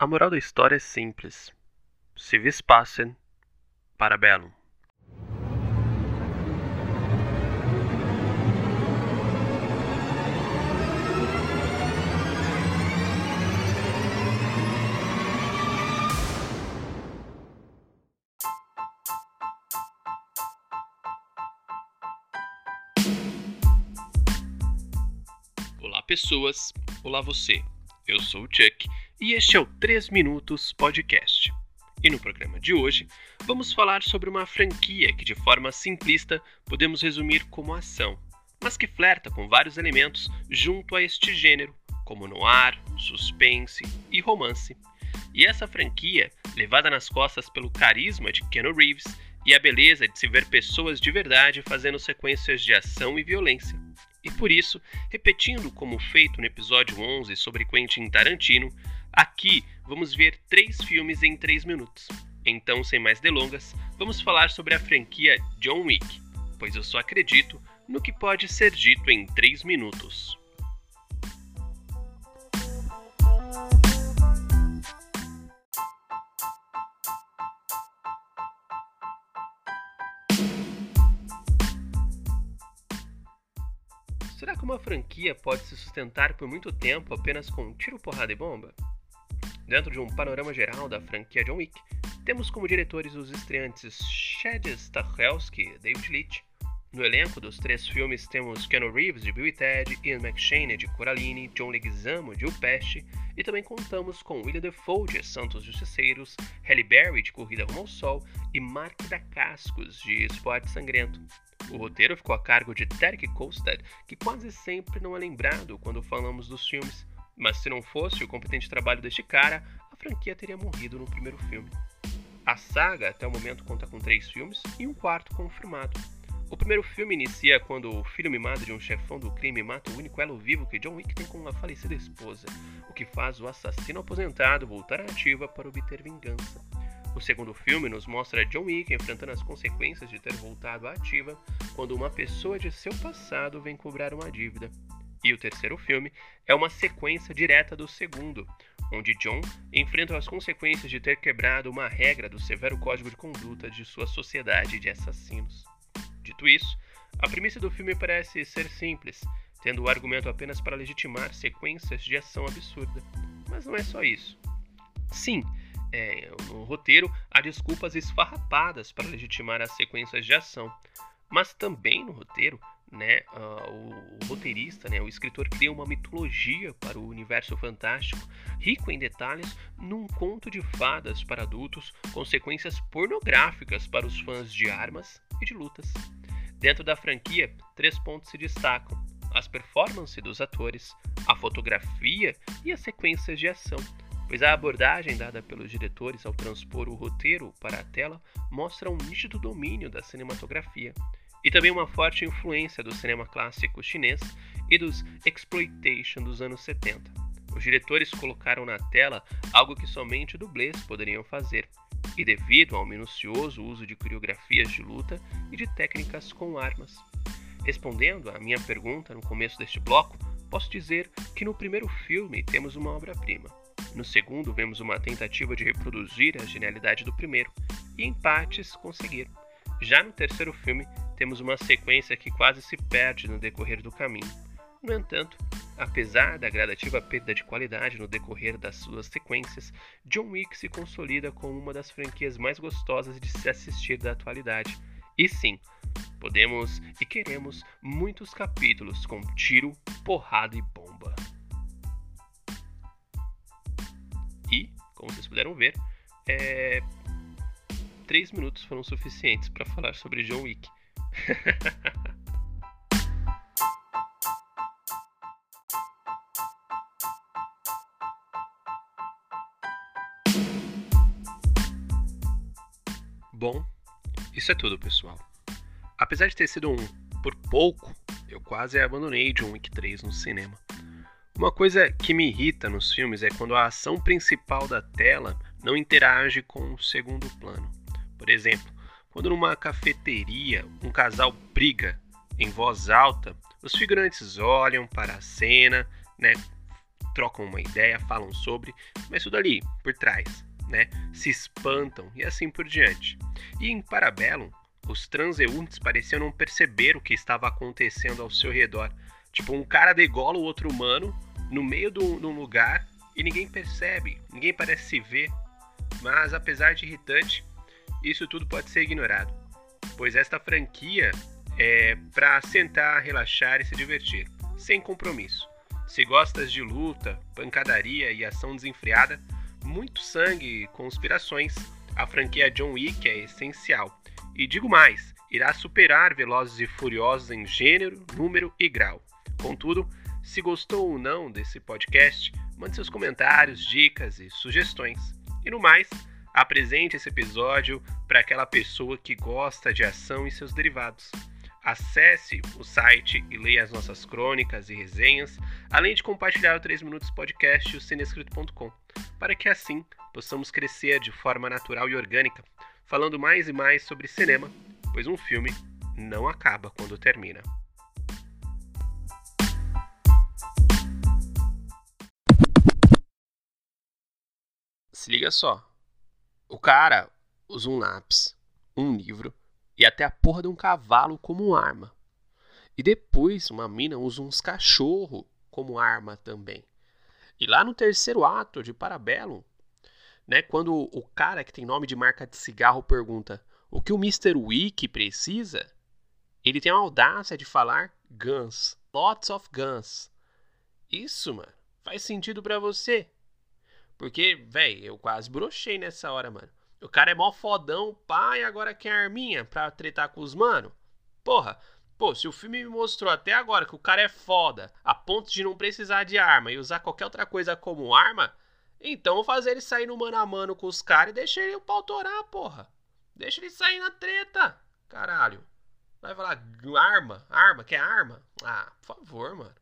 A moral da história é simples. Se vis pacem, para bellum. Olá, pessoas. Olá, você. Eu sou o Chuck e este é o 3 Minutos Podcast. E no programa de hoje, vamos falar sobre uma franquia que, de forma simplista, podemos resumir como ação, mas que flerta com vários elementos junto a este gênero, como noir, suspense e romance. E essa franquia, levada nas costas pelo carisma de Keanu Reeves e a beleza de se ver pessoas de verdade fazendo sequências de ação e violência e por isso, repetindo como feito no episódio 11 sobre Quentin Tarantino, aqui vamos ver três filmes em três minutos. Então, sem mais delongas, vamos falar sobre a franquia John Wick, pois eu só acredito no que pode ser dito em três minutos. Será que uma franquia pode se sustentar por muito tempo apenas com tiro, porrada e bomba? Dentro de um panorama geral da franquia John Wick, temos como diretores os estreantes Chad Stahelski e David Leitch. No elenco dos três filmes temos Keanu Reeves de Bill e Ted, Ian McShane de Coraline, John Leguizamo de O Peste e também contamos com William Defoe de Santos Justiceiros, Halle Berry de Corrida Rumo ao Sol e Mark Dacascos de Esporte Sangrento. O roteiro ficou a cargo de Derek Kolstad, que quase sempre não é lembrado quando falamos dos filmes. Mas se não fosse o competente trabalho deste cara, a franquia teria morrido no primeiro filme. A saga até o momento conta com três filmes e um quarto confirmado. O primeiro filme inicia quando o filho mimado de um chefão do crime mata o único elo vivo que John Wick tem com a falecida esposa, o que faz o assassino aposentado voltar à ativa para obter vingança. O segundo filme nos mostra John Wick enfrentando as consequências de ter voltado à ativa quando uma pessoa de seu passado vem cobrar uma dívida. E o terceiro filme é uma sequência direta do segundo, onde John enfrenta as consequências de ter quebrado uma regra do severo código de conduta de sua sociedade de assassinos. Dito isso, a premissa do filme parece ser simples, tendo o argumento apenas para legitimar sequências de ação absurda. Mas não é só isso. Sim, é, no roteiro há desculpas esfarrapadas para legitimar as sequências de ação, mas também no roteiro, né, uh, o, roteirista, né, o escritor cria uma mitologia para o universo fantástico, rico em detalhes, num conto de fadas para adultos, com sequências pornográficas para os fãs de armas e de lutas. Dentro da franquia, três pontos se destacam: as performances dos atores, a fotografia e as sequências de ação pois a abordagem dada pelos diretores ao transpor o roteiro para a tela mostra um nítido domínio da cinematografia e também uma forte influência do cinema clássico chinês e dos exploitation dos anos 70. Os diretores colocaram na tela algo que somente dublês poderiam fazer, e devido ao minucioso uso de coreografias de luta e de técnicas com armas. Respondendo à minha pergunta no começo deste bloco, posso dizer que no primeiro filme temos uma obra-prima. No segundo, vemos uma tentativa de reproduzir a genialidade do primeiro, e em partes conseguiram. Já no terceiro filme, temos uma sequência que quase se perde no decorrer do caminho. No entanto, apesar da gradativa perda de qualidade no decorrer das suas sequências, John Wick se consolida como uma das franquias mais gostosas de se assistir da atualidade. E sim, podemos e queremos muitos capítulos com tiro, porrada e bomba. como vocês puderam ver, é... três minutos foram suficientes para falar sobre John Wick. Bom, isso é tudo, pessoal. Apesar de ter sido um por pouco, eu quase abandonei John Wick 3 no cinema. Uma coisa que me irrita nos filmes é quando a ação principal da tela não interage com o segundo plano. Por exemplo, quando numa cafeteria um casal briga em voz alta, os figurantes olham para a cena, né, trocam uma ideia, falam sobre, mas tudo ali, por trás, né? Se espantam e assim por diante. E em Parabellum, os transeuntes pareciam não perceber o que estava acontecendo ao seu redor. Tipo, um cara degola o outro humano no meio de um lugar e ninguém percebe, ninguém parece se ver. Mas apesar de irritante, isso tudo pode ser ignorado, pois esta franquia é para sentar, relaxar e se divertir, sem compromisso. Se gostas de luta, pancadaria e ação desenfreada, muito sangue e conspirações, a franquia John Wick é essencial. E digo mais, irá superar Velozes e Furiosos em gênero, número e grau. Contudo, se gostou ou não desse podcast, mande seus comentários, dicas e sugestões. E no mais, apresente esse episódio para aquela pessoa que gosta de ação e seus derivados. Acesse o site e leia as nossas crônicas e resenhas, além de compartilhar o 3 Minutos Podcast e o cinescrito.com, para que assim possamos crescer de forma natural e orgânica, falando mais e mais sobre cinema, pois um filme não acaba quando termina. Se liga só. O cara usa um lápis, um livro e até a porra de um cavalo como arma. E depois uma mina usa uns cachorros como arma também. E lá no terceiro ato de Parabellum, né, quando o cara que tem nome de marca de cigarro pergunta o que o Mr. Wick precisa, ele tem a audácia de falar guns, lots of guns. Isso, mano, faz sentido para você? Porque, velho, eu quase brochei nessa hora, mano. O cara é mó fodão, pai, agora quer arminha pra tretar com os mano. Porra, pô, se o filme me mostrou até agora que o cara é foda, a ponto de não precisar de arma e usar qualquer outra coisa como arma, então vou fazer ele sair no mano a mano com os caras e deixar ele o pau torar, porra. Deixa ele sair na treta, caralho. Vai falar arma, arma, quer arma? Ah, por favor, mano.